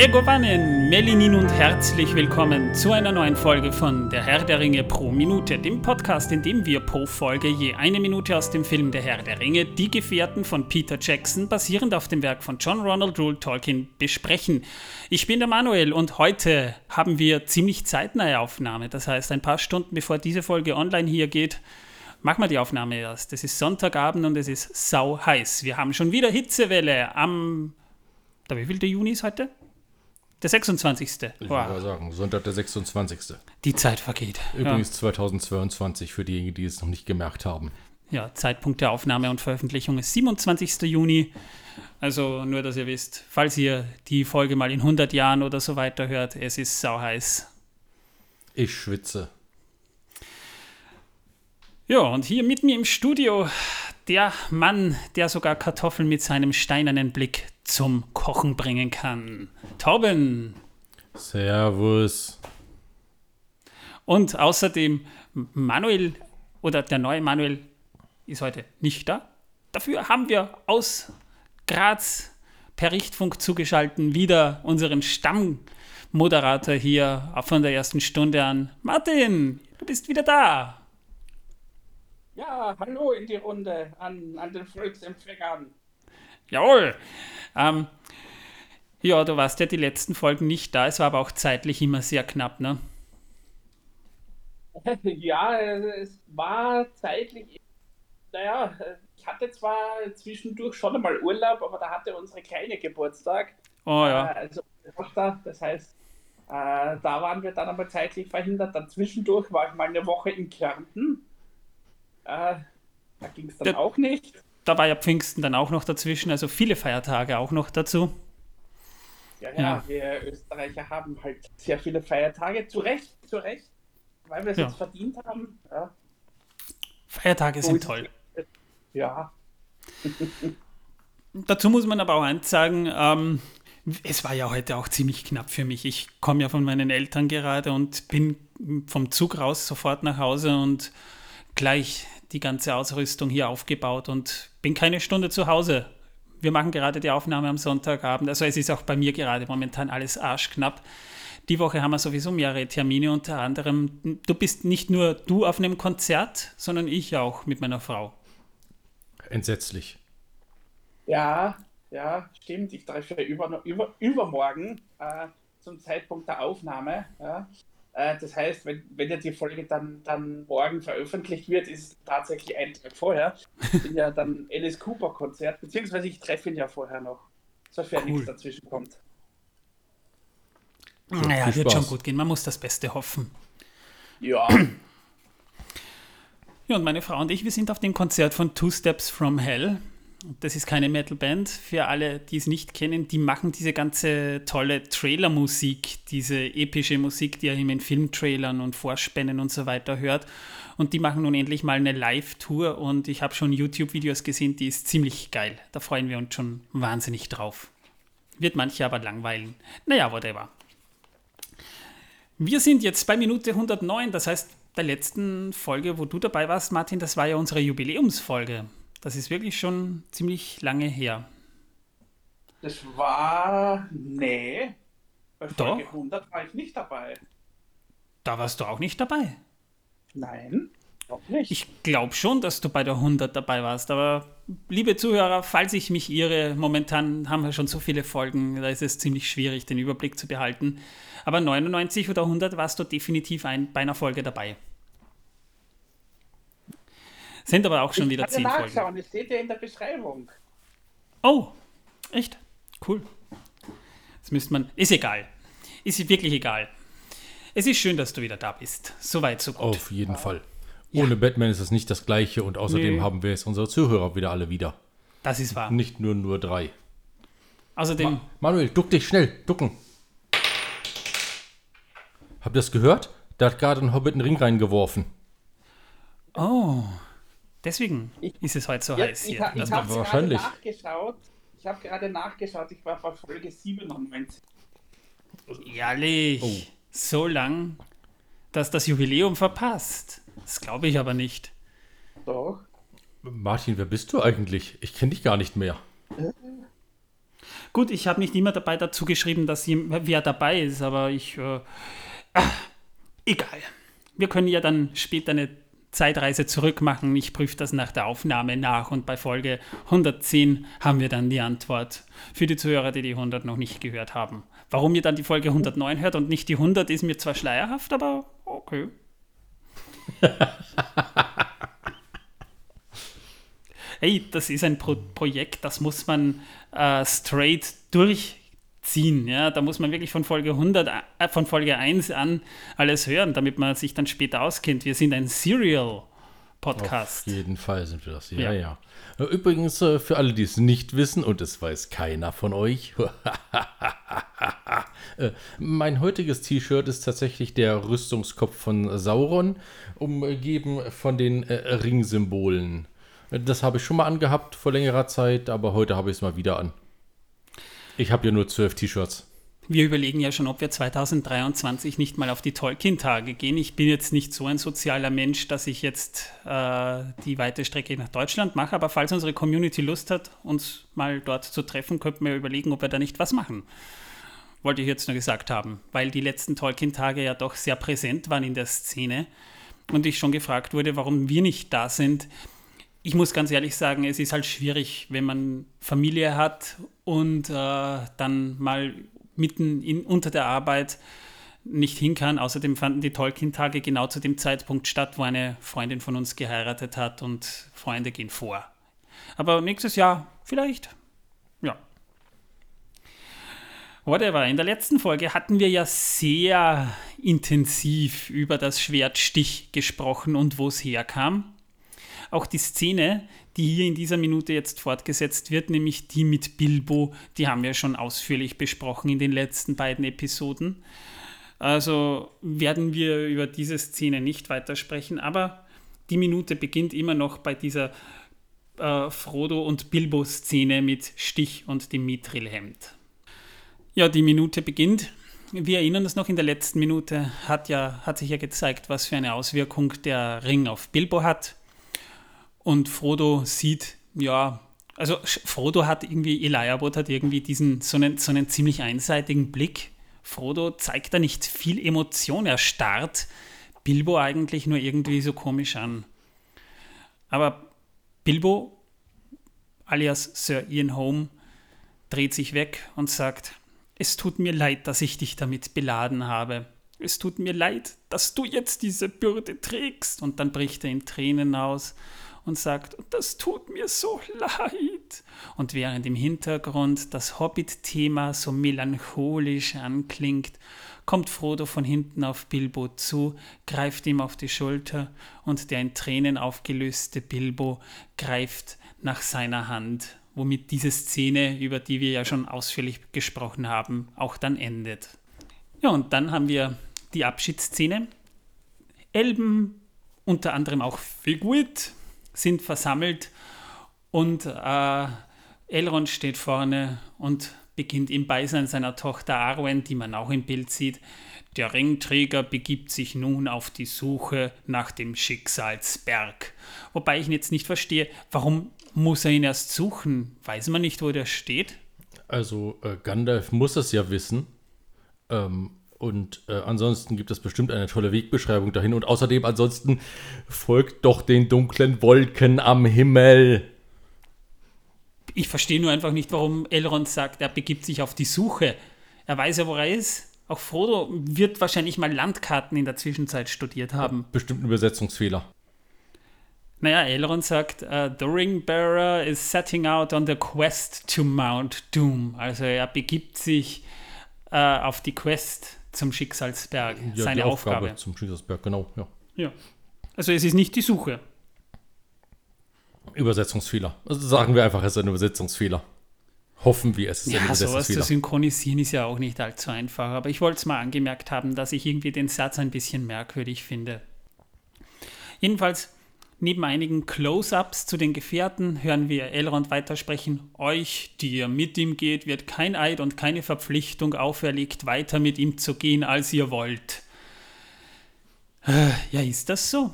Megowannen, Melinin und herzlich willkommen zu einer neuen Folge von Der Herr der Ringe pro Minute, dem Podcast, in dem wir pro Folge je eine Minute aus dem Film Der Herr der Ringe, Die Gefährten von Peter Jackson, basierend auf dem Werk von John Ronald Rule Tolkien, besprechen. Ich bin der Manuel und heute haben wir ziemlich zeitnahe Aufnahme, das heißt ein paar Stunden bevor diese Folge online hier geht, machen wir die Aufnahme erst. Es ist Sonntagabend und es ist sau heiß. Wir haben schon wieder Hitzewelle am. Da wie viel der Juni ist heute? Der 26. Ich wow. würde sagen, Sonntag der 26. Die Zeit vergeht. Übrigens ja. 2022 für diejenigen, die es noch nicht gemerkt haben. Ja, Zeitpunkt der Aufnahme und Veröffentlichung ist 27. Juni. Also nur, dass ihr wisst, falls ihr die Folge mal in 100 Jahren oder so weiter hört, es ist sau heiß. Ich schwitze. Ja, und hier mit mir im Studio der Mann, der sogar Kartoffeln mit seinem steinernen Blick zum Kochen bringen kann. Torben. Servus. Und außerdem Manuel oder der neue Manuel ist heute nicht da. Dafür haben wir aus Graz per Richtfunk zugeschalten wieder unseren Stammmoderator hier von der ersten Stunde an. Martin, du bist wieder da. Ja, hallo in die Runde an, an den Volksempfängern. Jawohl. Ähm, ja, du warst ja die letzten Folgen nicht da. Es war aber auch zeitlich immer sehr knapp, ne? ja, es war zeitlich. Naja, ich hatte zwar zwischendurch schon einmal Urlaub, aber da hatte unsere Kleine Geburtstag. Oh ja. Äh, also, das heißt, äh, da waren wir dann einmal zeitlich verhindert. Dann zwischendurch war ich mal eine Woche in Kärnten. Äh, da ging es dann da, auch nicht. Da war ja Pfingsten dann auch noch dazwischen, also viele Feiertage auch noch dazu. Ja, ja, ja. wir Österreicher haben halt sehr viele Feiertage, zu Recht, zu Recht, weil wir es ja. jetzt verdient haben. Ja. Feiertage sind toll. Ja. Dazu muss man aber auch eins sagen, ähm, es war ja heute auch ziemlich knapp für mich. Ich komme ja von meinen Eltern gerade und bin vom Zug raus sofort nach Hause und gleich die ganze Ausrüstung hier aufgebaut und bin keine Stunde zu Hause. Wir machen gerade die Aufnahme am Sonntagabend. Also es ist auch bei mir gerade momentan alles arschknapp. Die Woche haben wir sowieso mehrere Termine, unter anderem, du bist nicht nur du auf einem Konzert, sondern ich auch mit meiner Frau. Entsetzlich. Ja, ja, stimmt. Ich treffe über, über, übermorgen äh, zum Zeitpunkt der Aufnahme. Ja, das heißt, wenn, wenn ja die Folge dann, dann morgen veröffentlicht wird, ist es tatsächlich ein Tag vorher. Ich bin ja dann Alice Cooper Konzert, beziehungsweise ich treffe ihn ja vorher noch, sofern cool. nichts dazwischen kommt. Naja, wird schon gut gehen. Man muss das Beste hoffen. Ja. Ja, und meine Frau und ich, wir sind auf dem Konzert von Two Steps from Hell das ist keine Metalband. Für alle, die es nicht kennen, die machen diese ganze tolle Trailermusik, diese epische Musik, die ihr in Filmtrailern und Vorspänen und so weiter hört. Und die machen nun endlich mal eine Live-Tour und ich habe schon YouTube-Videos gesehen, die ist ziemlich geil. Da freuen wir uns schon wahnsinnig drauf. Wird manche aber langweilen. Naja, whatever. Wir sind jetzt bei Minute 109, das heißt, der letzten Folge, wo du dabei warst, Martin, das war ja unsere Jubiläumsfolge. Das ist wirklich schon ziemlich lange her. Das war. Nee. Bei Folge Doch. 100 war ich nicht dabei. Da warst du auch nicht dabei? Nein, auch nicht. Ich glaube schon, dass du bei der 100 dabei warst, aber liebe Zuhörer, falls ich mich irre, momentan haben wir schon so viele Folgen, da ist es ziemlich schwierig, den Überblick zu behalten. Aber 99 oder 100 warst du definitiv ein, bei einer Folge dabei. Sind aber auch schon ich wieder zehn nachschauen. Folgen. Das steht ja in der Beschreibung. Oh, echt? Cool. Das müsste man. Ist egal. Ist wirklich egal. Es ist schön, dass du wieder da bist. Soweit, so gut. Auf jeden ja. Fall. Ohne ja. Batman ist es nicht das Gleiche und außerdem Nö. haben wir es unsere Zuhörer wieder alle wieder. Das ist wahr. Nicht nur nur drei. Außerdem. Ma Manuel, duck dich schnell, ducken. Habt ihr das gehört? Da hat gerade ein Hobbit einen Ring reingeworfen. Oh. Deswegen ich, ist es heute so jetzt, heiß hier. Ich, ich, ich habe wahrscheinlich. nachgeschaut. Ich habe gerade nachgeschaut. Ich war bei Folge 97. Ehrlich? Oh. So lang, dass das Jubiläum verpasst. Das glaube ich aber nicht. Doch. Martin, wer bist du eigentlich? Ich kenne dich gar nicht mehr. Gut, ich habe nicht immer dabei dazu geschrieben, dass wer dabei ist, aber ich. Äh, äh, egal. Wir können ja dann später eine Zeitreise zurückmachen. Ich prüfe das nach der Aufnahme nach und bei Folge 110 haben wir dann die Antwort für die Zuhörer, die die 100 noch nicht gehört haben. Warum ihr dann die Folge 109 hört und nicht die 100, ist mir zwar schleierhaft, aber okay. hey, das ist ein Pro Projekt, das muss man äh, straight durchziehen. Ja? Da muss man wirklich von Folge 100, äh, von Folge 1 an alles hören, damit man sich dann später auskennt. Wir sind ein Serial. Podcast. Auf jeden Fall sind wir das, ja, ja. ja. Übrigens, äh, für alle, die es nicht wissen, und es weiß keiner von euch, äh, mein heutiges T-Shirt ist tatsächlich der Rüstungskopf von Sauron, umgeben von den äh, Ringsymbolen. Das habe ich schon mal angehabt vor längerer Zeit, aber heute habe ich es mal wieder an. Ich habe ja nur zwölf T-Shirts. Wir überlegen ja schon, ob wir 2023 nicht mal auf die Tolkien-Tage gehen. Ich bin jetzt nicht so ein sozialer Mensch, dass ich jetzt äh, die weite Strecke nach Deutschland mache, aber falls unsere Community Lust hat, uns mal dort zu treffen, könnten wir überlegen, ob wir da nicht was machen. Wollte ich jetzt nur gesagt haben, weil die letzten Tolkien-Tage ja doch sehr präsent waren in der Szene und ich schon gefragt wurde, warum wir nicht da sind ich muss ganz ehrlich sagen, es ist halt schwierig, wenn man Familie hat und äh, dann mal mitten in, unter der Arbeit nicht hin kann. Außerdem fanden die Tolkien-Tage genau zu dem Zeitpunkt statt, wo eine Freundin von uns geheiratet hat und Freunde gehen vor. Aber nächstes Jahr vielleicht. Ja. Whatever. In der letzten Folge hatten wir ja sehr intensiv über das Schwertstich gesprochen und wo es herkam. Auch die Szene, die hier in dieser Minute jetzt fortgesetzt wird, nämlich die mit Bilbo, die haben wir schon ausführlich besprochen in den letzten beiden Episoden. Also werden wir über diese Szene nicht weitersprechen, aber die Minute beginnt immer noch bei dieser äh, Frodo und Bilbo-Szene mit Stich und dem Mithrilhemd. Ja, die Minute beginnt. Wir erinnern uns noch, in der letzten Minute hat, ja, hat sich ja gezeigt, was für eine Auswirkung der Ring auf Bilbo hat. Und Frodo sieht, ja, also Frodo hat irgendwie, Eliabot hat irgendwie diesen, so einen, so einen ziemlich einseitigen Blick. Frodo zeigt da nicht viel Emotion, er starrt Bilbo eigentlich nur irgendwie so komisch an. Aber Bilbo, alias Sir Ian Holm, dreht sich weg und sagt, es tut mir leid, dass ich dich damit beladen habe. Es tut mir leid, dass du jetzt diese Bürde trägst. Und dann bricht er in Tränen aus und sagt, das tut mir so leid. Und während im Hintergrund das Hobbit-Thema so melancholisch anklingt, kommt Frodo von hinten auf Bilbo zu, greift ihm auf die Schulter und der in Tränen aufgelöste Bilbo greift nach seiner Hand, womit diese Szene, über die wir ja schon ausführlich gesprochen haben, auch dann endet. Ja, und dann haben wir die Abschiedsszene. Elben, unter anderem auch Figuit, sind versammelt und äh, Elrond steht vorne und beginnt im Beisein seiner Tochter Arwen, die man auch im Bild sieht. Der Ringträger begibt sich nun auf die Suche nach dem Schicksalsberg. Wobei ich jetzt nicht verstehe, warum muss er ihn erst suchen? Weiß man nicht, wo der steht? Also äh, Gandalf muss es ja wissen. Ähm, und äh, ansonsten gibt es bestimmt eine tolle Wegbeschreibung dahin. Und außerdem, ansonsten folgt doch den dunklen Wolken am Himmel. Ich verstehe nur einfach nicht, warum Elrond sagt, er begibt sich auf die Suche. Er weiß ja, wo er ist. Auch Frodo wird wahrscheinlich mal Landkarten in der Zwischenzeit studiert haben. Bestimmt ein Übersetzungsfehler. Naja, Elrond sagt, uh, The Ringbearer is setting out on the quest to Mount Doom. Also er begibt sich uh, auf die Quest zum Schicksalsberg, ja, seine Aufgabe. Aufgabe. Zum Schicksalsberg, genau, ja. Ja. Also es ist nicht die Suche. Übersetzungsfehler. Also sagen wir einfach, es ist ein Übersetzungsfehler. Hoffen wir, es ist ja, ein Übersetzungsfehler. Sowas zu synchronisieren ist ja auch nicht allzu einfach, aber ich wollte es mal angemerkt haben, dass ich irgendwie den Satz ein bisschen merkwürdig finde. Jedenfalls Neben einigen Close-ups zu den Gefährten hören wir Elrond weitersprechen. Euch, die ihr mit ihm geht, wird kein Eid und keine Verpflichtung auferlegt, weiter mit ihm zu gehen, als ihr wollt. Äh, ja, ist das so?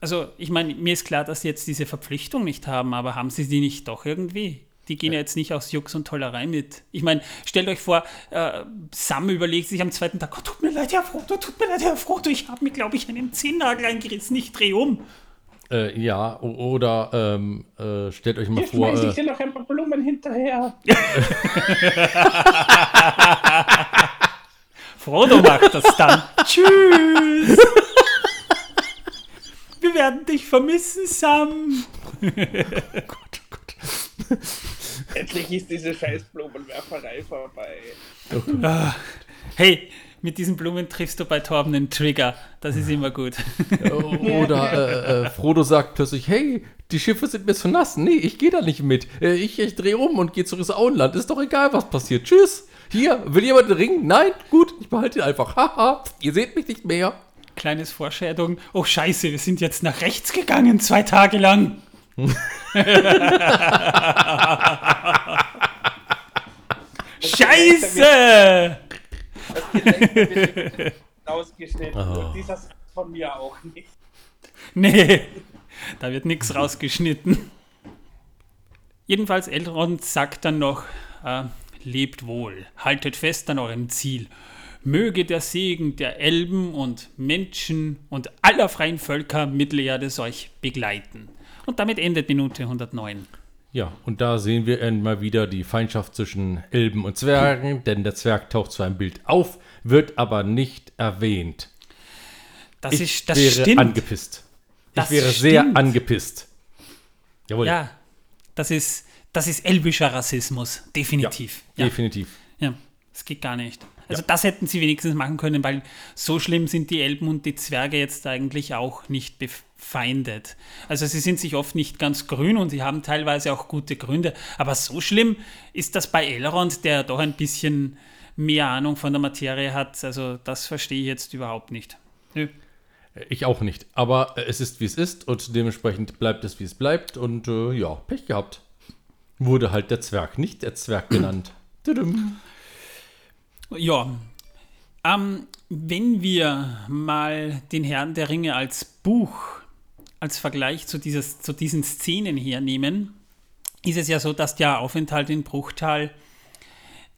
Also, ich meine, mir ist klar, dass sie jetzt diese Verpflichtung nicht haben, aber haben sie die nicht doch irgendwie? Die gehen ja jetzt nicht aus Jux und Tollerei mit. Ich meine, stellt euch vor, äh, Sam überlegt sich am zweiten Tag, oh, tut mir leid, Herr Frodo, tut mir leid, Herr Frodo, ich habe mir, glaube ich, einen Zehennagel eingerissen, ich drehe um. Äh, ja, oder ähm, äh, stellt euch mal Hier vor, schmeiße äh, ich dir noch ein paar Blumen hinterher. Frodo macht das dann. Tschüss. Wir werden dich vermissen, Sam. Endlich ist diese scheiß Blumenwerferei vorbei. Hey, mit diesen Blumen triffst du bei Torben einen Trigger. Das ist immer gut. Oder äh, äh, Frodo sagt plötzlich, hey, die Schiffe sind mir zu nass. Nee, ich gehe da nicht mit. Äh, ich ich drehe um und gehe zurück ins Auenland. Ist doch egal, was passiert. Tschüss. Hier, will jemand den Ring? Nein? Gut, ich behalte ihn einfach. Haha, ihr seht mich nicht mehr. Kleines Foreshadowing. Oh scheiße, wir sind jetzt nach rechts gegangen, zwei Tage lang. scheiße! Das Gelenk wird ausgeschnitten. Oh. Dieser Satz von mir auch nicht. Nee, da wird nichts rausgeschnitten. Jedenfalls, Elrond sagt dann noch, äh, lebt wohl, haltet fest an eurem Ziel. Möge der Segen der Elben und Menschen und aller freien Völker Mittelerdes euch begleiten. Und damit endet Minute 109. Ja, und da sehen wir einmal wieder die Feindschaft zwischen Elben und Zwergen, denn der Zwerg taucht zwar im Bild auf, wird aber nicht erwähnt. Das, Ich ist, das wäre stimmt. angepisst. Das ich wäre sehr stimmt. angepisst. Jawohl. Ja, das ist, das ist elbischer Rassismus, definitiv. Ja. Definitiv. Ja, das geht gar nicht. Also das hätten sie wenigstens machen können, weil so schlimm sind die Elben und die Zwerge jetzt eigentlich auch nicht befeindet. Also sie sind sich oft nicht ganz grün und sie haben teilweise auch gute Gründe. Aber so schlimm ist das bei Elrond, der doch ein bisschen mehr Ahnung von der Materie hat. Also das verstehe ich jetzt überhaupt nicht. Nö. Ich auch nicht. Aber äh, es ist, wie es ist und dementsprechend bleibt es, wie es bleibt. Und äh, ja, Pech gehabt. Wurde halt der Zwerg, nicht der Zwerg genannt. Ja, ähm, wenn wir mal den Herrn der Ringe als Buch, als Vergleich zu, dieses, zu diesen Szenen hernehmen, ist es ja so, dass der Aufenthalt in Bruchtal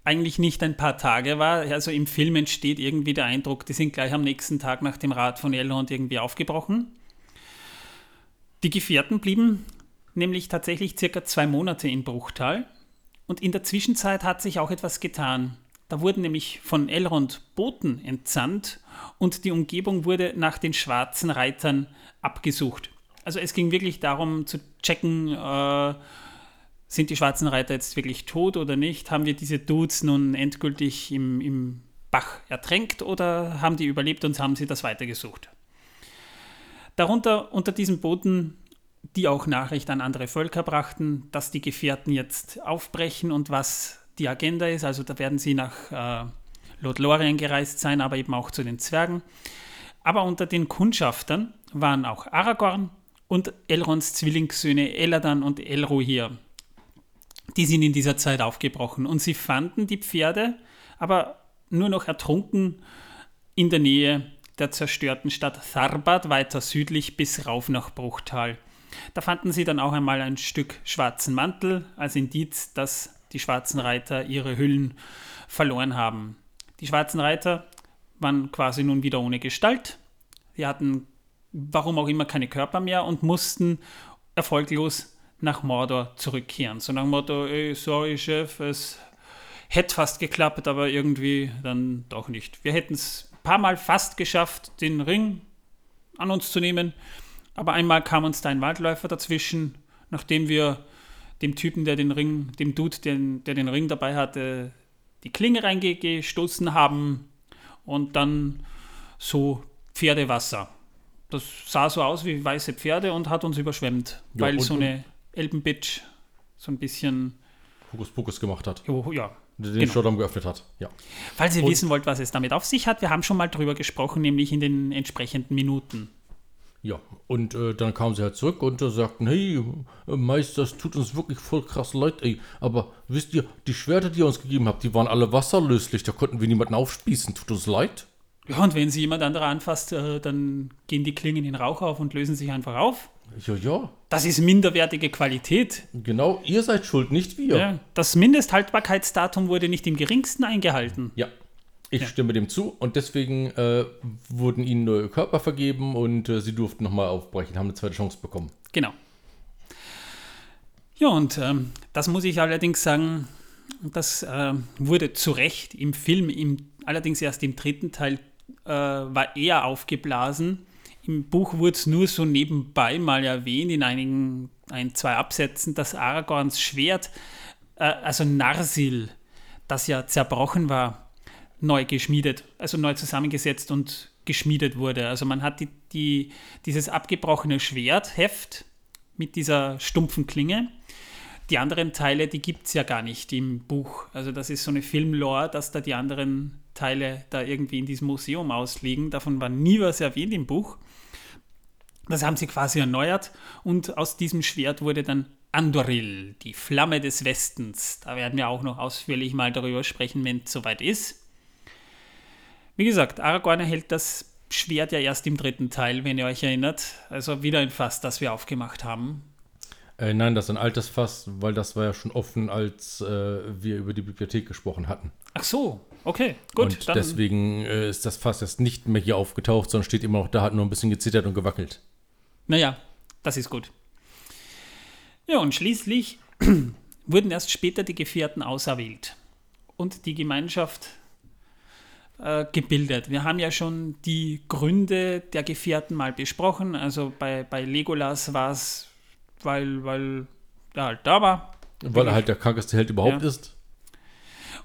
eigentlich nicht ein paar Tage war. Also im Film entsteht irgendwie der Eindruck, die sind gleich am nächsten Tag nach dem Rat von Elrond irgendwie aufgebrochen. Die Gefährten blieben nämlich tatsächlich circa zwei Monate in Bruchtal. Und in der Zwischenzeit hat sich auch etwas getan. Da wurden nämlich von Elrond Boten entsandt und die Umgebung wurde nach den schwarzen Reitern abgesucht. Also es ging wirklich darum zu checken, äh, sind die schwarzen Reiter jetzt wirklich tot oder nicht? Haben wir diese Dudes nun endgültig im, im Bach ertränkt oder haben die überlebt und haben sie das weitergesucht? Darunter unter diesen Booten, die auch Nachricht an andere Völker brachten, dass die Gefährten jetzt aufbrechen und was die Agenda ist. Also da werden sie nach äh, Lothlorien gereist sein, aber eben auch zu den Zwergen. Aber unter den Kundschaftern waren auch Aragorn und Elronds Zwillingssöhne Eladan und Elrohir. Die sind in dieser Zeit aufgebrochen und sie fanden die Pferde, aber nur noch ertrunken in der Nähe der zerstörten Stadt Tharbad, weiter südlich bis rauf nach Bruchtal. Da fanden sie dann auch einmal ein Stück schwarzen Mantel als Indiz, dass die schwarzen Reiter ihre Hüllen verloren haben. Die schwarzen Reiter waren quasi nun wieder ohne Gestalt. Sie hatten warum auch immer keine Körper mehr und mussten erfolglos nach Mordor zurückkehren. So nach dem Motto, ey, sorry Chef, es hätte fast geklappt, aber irgendwie dann doch nicht. Wir hätten es ein paar Mal fast geschafft, den Ring an uns zu nehmen, aber einmal kam uns da ein Waldläufer dazwischen, nachdem wir dem Typen, der den Ring, dem Dude, den, der den Ring dabei hatte, die Klinge reingestoßen haben und dann so Pferdewasser. Das sah so aus wie weiße Pferde und hat uns überschwemmt, Ja, weil und- so eine Elbenbitch so ein bisschen, Hokus Pokus gemacht hat. jo, ja. Den Genau. Staudamm geöffnet hat. Ja. Falls ihr Und- wissen wollt, was es damit auf sich hat, wir haben schon mal drüber gesprochen, nämlich in den entsprechenden Minuten. Ja, und äh, dann kamen sie halt zurück und äh, sagten, hey, äh, Meister, es tut uns wirklich voll krass leid, ey. Aber wisst ihr, die Schwerter, die ihr uns gegeben habt, die waren alle wasserlöslich, da konnten wir niemanden aufspießen. Tut uns leid. Ja, und wenn sie jemand anderer anfasst, äh, dann gehen die Klingen in Rauch auf und lösen sich einfach auf. Ja, ja. Das ist minderwertige Qualität. Genau, ihr seid schuld, nicht wir. Ja. Das Mindesthaltbarkeitsdatum wurde nicht im geringsten eingehalten. Ja. Ich Ja. stimme dem zu und deswegen äh, wurden ihnen neue Körper vergeben und äh, sie durften nochmal aufbrechen, haben eine zweite Chance bekommen. Genau. Ja, und ähm, das muss ich allerdings sagen, das äh, wurde zu Recht im Film, im, allerdings erst im dritten Teil, äh, war eher aufgeblasen. Im Buch wurde es nur so nebenbei mal erwähnt, in einigen, ein, zwei Absätzen, dass Aragorns Schwert, äh, also Narsil, das ja zerbrochen war, neu geschmiedet, also neu zusammengesetzt und geschmiedet wurde. Also man hat die, die, dieses abgebrochene Schwertheft mit dieser stumpfen Klinge. Die anderen Teile, die gibt es ja gar nicht im Buch. Also das ist so eine Filmlore, dass da die anderen Teile da irgendwie in diesem Museum ausliegen. Davon war nie was erwähnt im Buch. Das haben sie quasi erneuert und aus diesem Schwert wurde dann Andoril, die Flamme des Westens. Da werden wir auch noch ausführlich mal darüber sprechen, wenn es soweit ist. Wie gesagt, Aragorn erhält das Schwert ja erst im dritten Teil, wenn ihr euch erinnert. Also wieder ein Fass, das wir aufgemacht haben. Äh, nein, das ist ein altes Fass, weil das war ja schon offen, als äh, wir über die Bibliothek gesprochen hatten. Ach so, okay, gut. und deswegen äh, ist das Fass jetzt nicht mehr hier aufgetaucht, sondern steht immer noch da, hat nur ein bisschen gezittert und gewackelt. Naja, das ist gut. Ja, und schließlich wurden erst später die Gefährten auserwählt und die Gemeinschaft äh, gebildet. Wir haben ja schon die Gründe der Gefährten mal besprochen. Also bei, bei Legolas war es, weil, weil er halt da war. Weil er halt der krankeste Held überhaupt Ja. ist.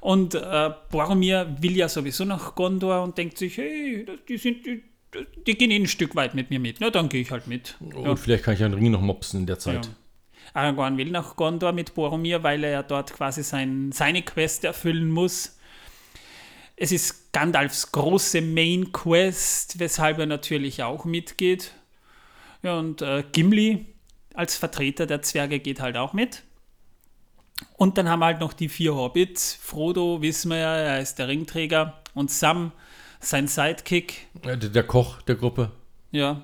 Und äh, Boromir will ja sowieso nach Gondor und denkt sich, hey, die sind, die, die gehen eh ein Stück weit mit mir mit. Na, dann gehe ich halt mit. Ja. Und vielleicht kann ich einen Ring noch mopsen in der Zeit. Ja. Aragorn will nach Gondor mit Boromir, weil er ja dort quasi sein, seine Quest erfüllen muss. Es ist Gandalfs große Main Quest, weshalb er natürlich auch mitgeht. Ja, und äh, Gimli als Vertreter der Zwerge geht halt auch mit. Und dann haben wir halt noch die vier Hobbits. Frodo, wissen wir ja, er ist der Ringträger. Und Sam, sein Sidekick, Äh, Der, Koch der Gruppe. ja,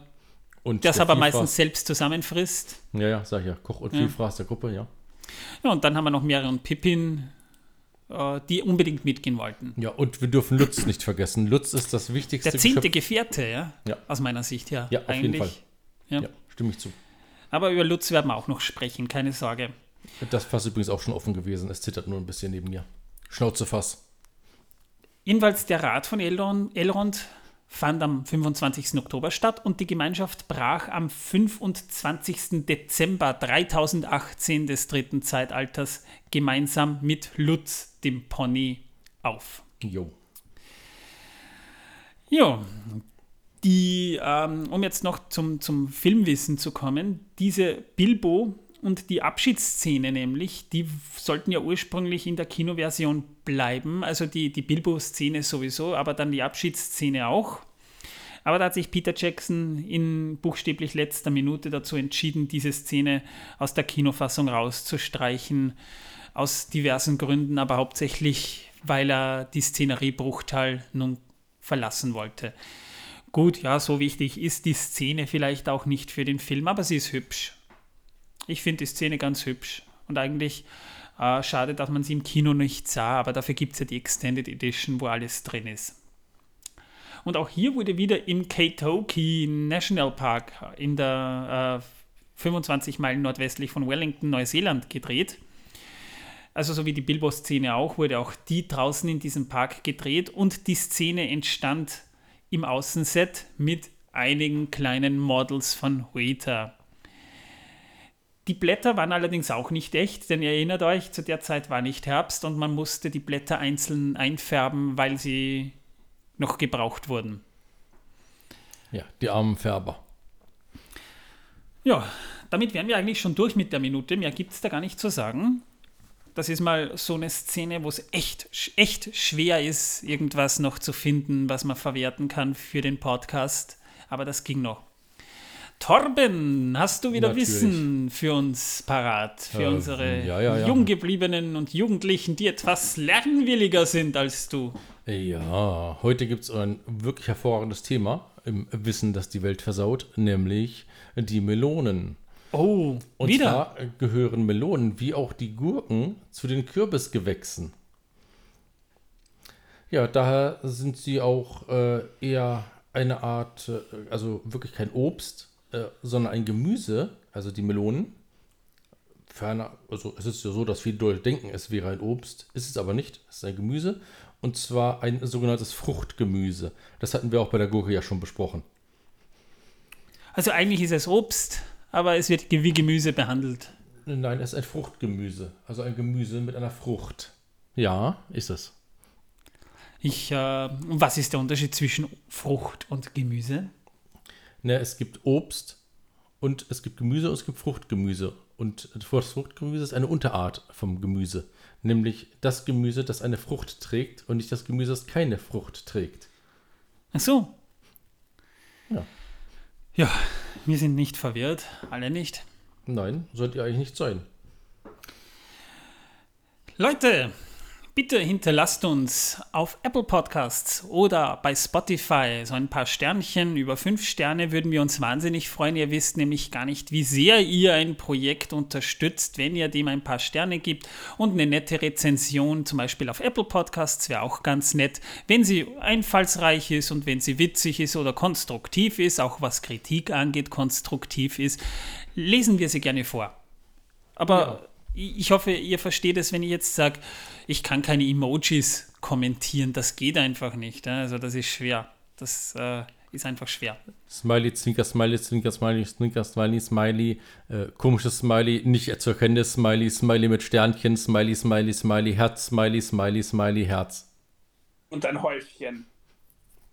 Und der aber Vielfraß- meistens selbst zusammenfrisst. Ja, ja, sag ich ja. Koch und Ja. Vielfraß der Gruppe, ja. Ja, und dann haben wir noch Merry und Pippin, äh, die unbedingt mitgehen wollten. Ja, und wir dürfen Lutz nicht vergessen. Lutz ist das wichtigste Der zehnte Geschöpf- Gefährte, ja? Ja. Aus meiner Sicht, ja. Ja, auf jeden Fall. Ja. Ja, stimme ich zu. Aber über Lutz werden wir auch noch sprechen, keine Sorge. Das Fass übrigens auch schon offen gewesen. Es zittert nur ein bisschen neben mir. Schnauzefass. Jedenfalls der Rat von Elrond, Elrond fand am 25. Oktober statt und die Gemeinschaft brach am 25. Dezember 3018 des dritten Zeitalters gemeinsam mit Lutz, dem Pony, auf. Jo. Ja, die, ähm, um jetzt noch zum, zum Filmwissen zu kommen, diese Bilbo und die Abschiedsszene nämlich, die sollten ja ursprünglich in der Kinoversion bleiben, also die, die Bilbo-Szene sowieso, aber dann die Abschiedsszene auch. Aber da hat sich Peter Jackson in buchstäblich letzter Minute dazu entschieden, diese Szene aus der Kinofassung rauszustreichen, aus diversen Gründen, aber hauptsächlich, weil er die Szenerie Bruchtal nun verlassen wollte. Gut, ja, so wichtig ist die Szene vielleicht auch nicht für den Film, aber sie ist hübsch. Ich finde die Szene ganz hübsch. Und eigentlich äh, schade, dass man sie im Kino nicht sah, aber dafür gibt es ja die Extended Edition, wo alles drin ist. Und auch hier wurde wieder im Katoki National Park in der äh, 25 Meilen nordwestlich von Wellington, Neuseeland gedreht. Also so wie die Bilbo-Szene auch, wurde auch die draußen in diesem Park gedreht und die Szene entstand im Außenset mit einigen kleinen Models von Hueta. Die Blätter waren allerdings auch nicht echt, denn ihr erinnert euch, zu der Zeit war nicht Herbst und man musste die Blätter einzeln einfärben, weil sie noch gebraucht wurden. Ja, die armen Färber. Ja, damit wären wir eigentlich schon durch mit der Minute. Mehr gibt es da gar nicht zu sagen. Das ist mal so eine Szene, wo es echt, echt schwer ist, irgendwas noch zu finden, was man verwerten kann für den Podcast. Aber das ging noch. Torben, hast du wieder Natürlich. Wissen für uns parat? Für Äh, unsere ja, ja, ja. Junggebliebenen und Jugendlichen, die etwas lernwilliger sind als du. Ja, heute gibt es ein wirklich hervorragendes Thema im Wissen, das die Welt versaut, nämlich die Melonen. Oh, Und wieder? zwar gehören Melonen wie auch die Gurken zu den Kürbisgewächsen. Ja, daher sind sie auch äh, eher eine Art, äh, also wirklich kein Obst, äh, sondern ein Gemüse, also die Melonen. Ferner, also es ist ja so, dass viele Leute denken, es wäre ein Obst, ist es aber nicht, es ist ein Gemüse. Und zwar ein sogenanntes Fruchtgemüse. Das hatten wir auch bei der Gurke ja schon besprochen. Also eigentlich ist es Obst, aber es wird wie Gemüse behandelt. Nein, es ist ein Fruchtgemüse. Also ein Gemüse mit einer Frucht. Ja, ist es. Ich, äh, was ist der Unterschied zwischen Frucht und Gemüse? Ne, es gibt Obst und es gibt Gemüse und es gibt Fruchtgemüse. Und das Fruchtgemüse ist eine Unterart vom Gemüse. Nämlich das Gemüse, das eine Frucht trägt und nicht das Gemüse, das keine Frucht trägt. Ach so. Ja. Ja, wir sind nicht verwirrt, alle nicht. Nein, sollte ja eigentlich nicht sein. Leute, bitte hinterlasst uns auf Apple Podcasts oder bei Spotify so ein paar Sternchen. Über fünf Sterne würden wir uns wahnsinnig freuen. Ihr wisst nämlich gar nicht, wie sehr ihr ein Projekt unterstützt, wenn ihr dem ein paar Sterne gibt. Und eine nette Rezension, zum Beispiel auf Apple Podcasts, wäre auch ganz nett. Wenn sie einfallsreich ist und wenn sie witzig ist oder konstruktiv ist, auch was Kritik angeht, konstruktiv ist, lesen wir sie gerne vor. Aber ich hoffe, ihr versteht es, wenn ich jetzt sage, ich kann keine Emojis kommentieren. Das geht einfach nicht. Also das ist schwer. Das äh, ist einfach schwer. Smiley, Zwinker, Smiley, Zwinker, Smiley, Zwinker, Smiley, Smiley, äh, komisches Smiley, nicht zu erkennendes Smiley, Smiley mit Sternchen, Smiley, Smiley, Smiley, Herz, Smiley, Smiley, Smiley, Herz. Und ein Häufchen.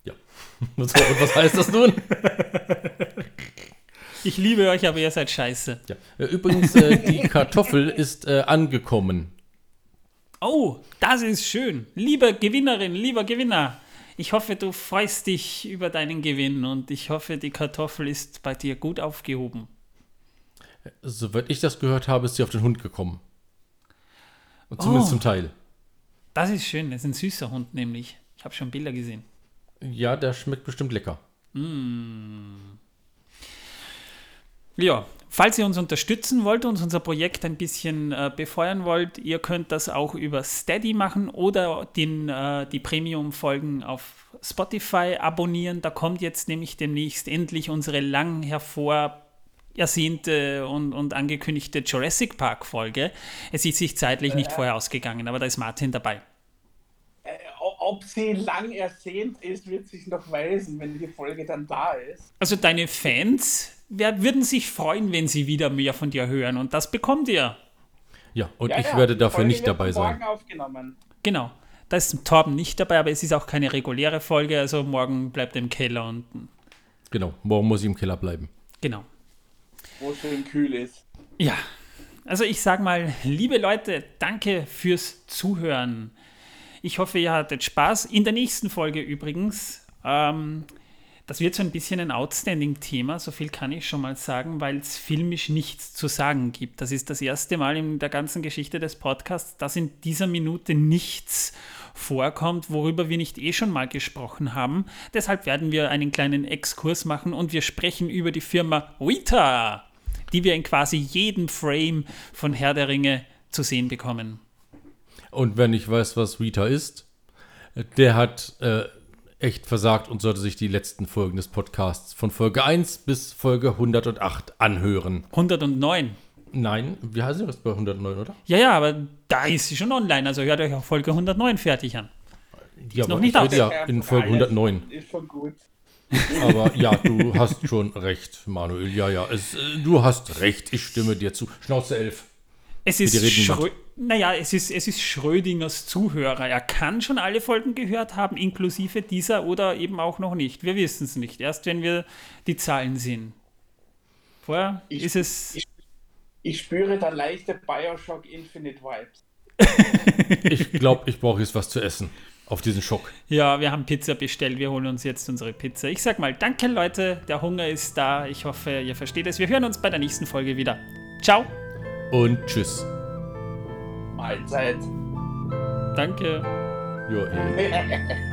Ja. Was, was heißt das nun? Ich liebe euch, aber ihr seid scheiße. Ja. Äh, Übrigens, äh, die Kartoffel ist äh, angekommen. Oh, das ist schön. Liebe Gewinnerin, lieber Gewinner. Ich hoffe, du freust dich über deinen Gewinn und ich hoffe, die Kartoffel ist bei dir gut aufgehoben. Soweit ich das gehört habe, ist sie auf den Hund gekommen. Und zumindest Oh. zum Teil. Das ist schön. Das ist ein süßer Hund nämlich. Ich habe schon Bilder gesehen. Ja, der schmeckt bestimmt lecker. Ja, falls ihr uns unterstützen wollt und unser Projekt ein bisschen äh, befeuern wollt, ihr könnt das auch über Steady machen oder den, äh, die Premium-Folgen auf Spotify abonnieren. Da kommt jetzt nämlich demnächst endlich unsere lang hervor ersehnte und, und angekündigte Jurassic Park-Folge. Es ist sich zeitlich nicht vorher ausgegangen, aber da ist Martin dabei. Ob sie lang ersehnt ist, wird sich noch weisen, wenn die Folge dann da ist. Also deine Fans wer, würden sich freuen, wenn sie wieder mehr von dir hören und das bekommt ihr. Ja, und Ja, ich ja, werde dafür Folge nicht dabei sein. Morgen aufgenommen. Genau. Da ist Torben nicht dabei, aber es ist auch keine reguläre Folge, also morgen bleibt er im Keller unten. Genau, morgen muss ich im Keller bleiben. Genau. Wo es schön kühl ist. Ja, also ich sag mal, liebe Leute, danke fürs Zuhören. Ich hoffe, ihr hattet Spaß. In der nächsten Folge übrigens, ähm, das wird so ein bisschen ein Outstanding-Thema, so viel kann ich schon mal sagen, weil es filmisch nichts zu sagen gibt. Das ist das erste Mal in der ganzen Geschichte des Podcasts, dass in dieser Minute nichts vorkommt, worüber wir nicht eh schon mal gesprochen haben. Deshalb werden wir einen kleinen Exkurs machen und wir sprechen über die Firma Wita, die wir in quasi jedem Frame von Herr der Ringe zu sehen bekommen. Und wenn ich weiß, was Rita ist, der hat äh, echt versagt und sollte sich die letzten Folgen des Podcasts von Folge 1 bis Folge 108 anhören. 109. Nein, wir sind jetzt bei 109, oder? Ja, ja, aber da ist sie schon online, also hört euch auch Folge 109 fertig an. Ja, noch aber nicht ich aus. ja in Folge 109. Ist schon gut. Aber ja, du hast schon recht, Manuel. Ja, ja, es, äh, du hast recht. Ich stimme dir zu. Schnauze 11. Es ist, Schrö naja, es ist, es ist Schrödingers Zuhörer. Er kann schon alle Folgen gehört haben, inklusive dieser oder eben auch noch nicht. Wir wissen es nicht. Erst wenn wir die Zahlen sehen. Vorher Ich- ist es. ich- Ich spüre da leichte Bioshock Infinite Vibes. Ich glaube, ich brauche jetzt was zu essen. auf diesen Schock. Ja, wir haben Pizza bestellt. Wir holen uns jetzt unsere Pizza. Ich sag mal, danke Leute. Der Hunger ist da. Ich hoffe, ihr versteht es. Wir hören uns bei der nächsten Folge wieder. Ciao. Und tschüss. Mahlzeit. Danke. Ja, eh.